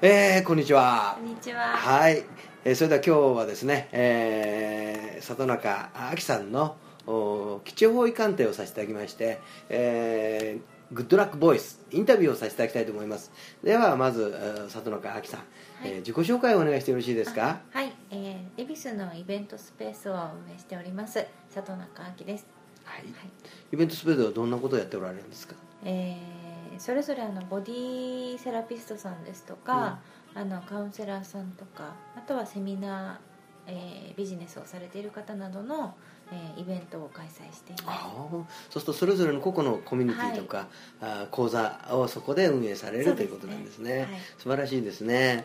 えー、こんにちは。こんにちは。はい、えーそれでは今日はですね、えー里中あきさんのお基地方位鑑定をさせていただきまして、えーグッドラックボイスインタビューをさせていただきたいと思います。ではまずえー里中あきさん、えー自己紹介をお願いしてよろしいですか？はい、えー、恵比寿のイベントスペースを運営しております里中明です。はい。はい。イベントスペースではどんなことをやっておられるんですか？えー、それぞれあのボディセラピストさんですとか、あのカウンセラーさんとか、あとはセミナー、えー、ビジネスをされている方などの、えー、イベントを開催しています。ああそうするとそれぞれの個々のコミュニティとか、あー講座をそこで運営されるねということなんですね。はい。素晴らしいですね、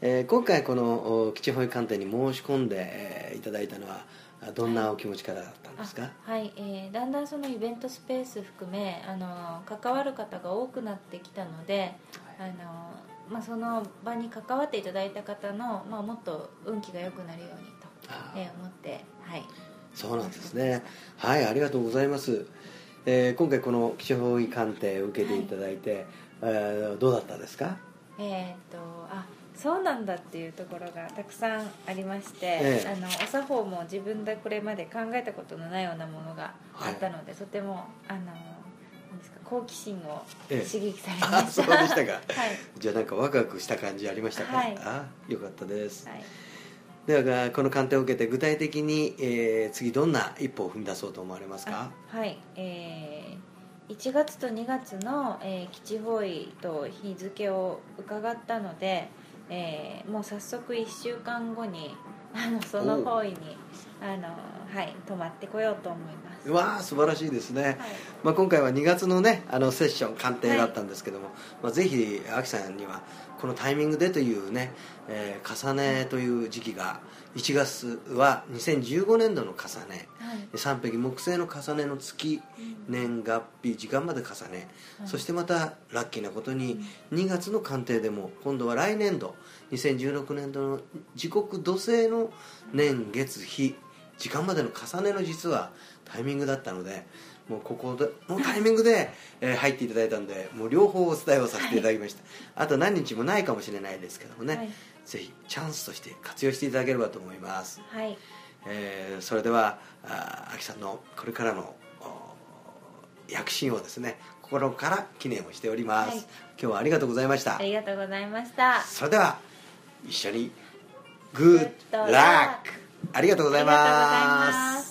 えー今回このお基地保育鑑定に申し込んで、えーいただいたのはあどんなお気持ちからだったんですか、あはい、えーだんだんそのイベントスペース含めあの関わる方が多くなってきたので、あのまあ、その場に関わっていただいた方の、まあ、もっと運気が良くなるようにと、あえー思って、はい、そうなんですね。はいありがとうございます、えー今回この基地保育鑑定を受けていただいて、えーどうだったですか？えーっとあそうなんだっていうところがたくさんありまして、ええ。あのお作法も自分でこれまで考えたことのないようなものがあったので、とてもあのなんですか好奇心をええ。刺激されあました、そうでしたか。はい。じゃあなんかワクワクした感じありましたか、はい。あよかったです、はい。ではこの鑑定を受けて具体的に、えー次どんな一歩を踏み出そうと思われますか？あはい、えー、1月と2月の、えー基地方位と日付を伺ったので、えーもう早速1週間後にあのその方位にあの、はい、泊まってこようと思います、うわー素晴らしいですね、はい。まあ、今回は2月のねあのセッション鑑定だったんですけども、まあ、ぜひアキさんにはこのタイミングでというね、えー重ねという時期が1月は2015年度の重ね。はい。三匹木星の重ねの月年月日時間まで重ね、はい。そしてまたラッキーなことに2月の鑑定でも今度は来年度2016年度の時刻土星の年月日時間までの重ねの実はタイミングだったのでもうここのタイミングで、えー入っていただいたのでもう両方お伝えをさせていただきました、あと何日もないかもしれないですけどもね、はい。ぜひチャンスとして活用していただければと思います。はい。えーそれではあー秋さんのこれからのお躍進をですね心から記念をしております、はい。今日はありがとうございました。ありがとうございました。それでは一緒に Good luck! ありがとうございます。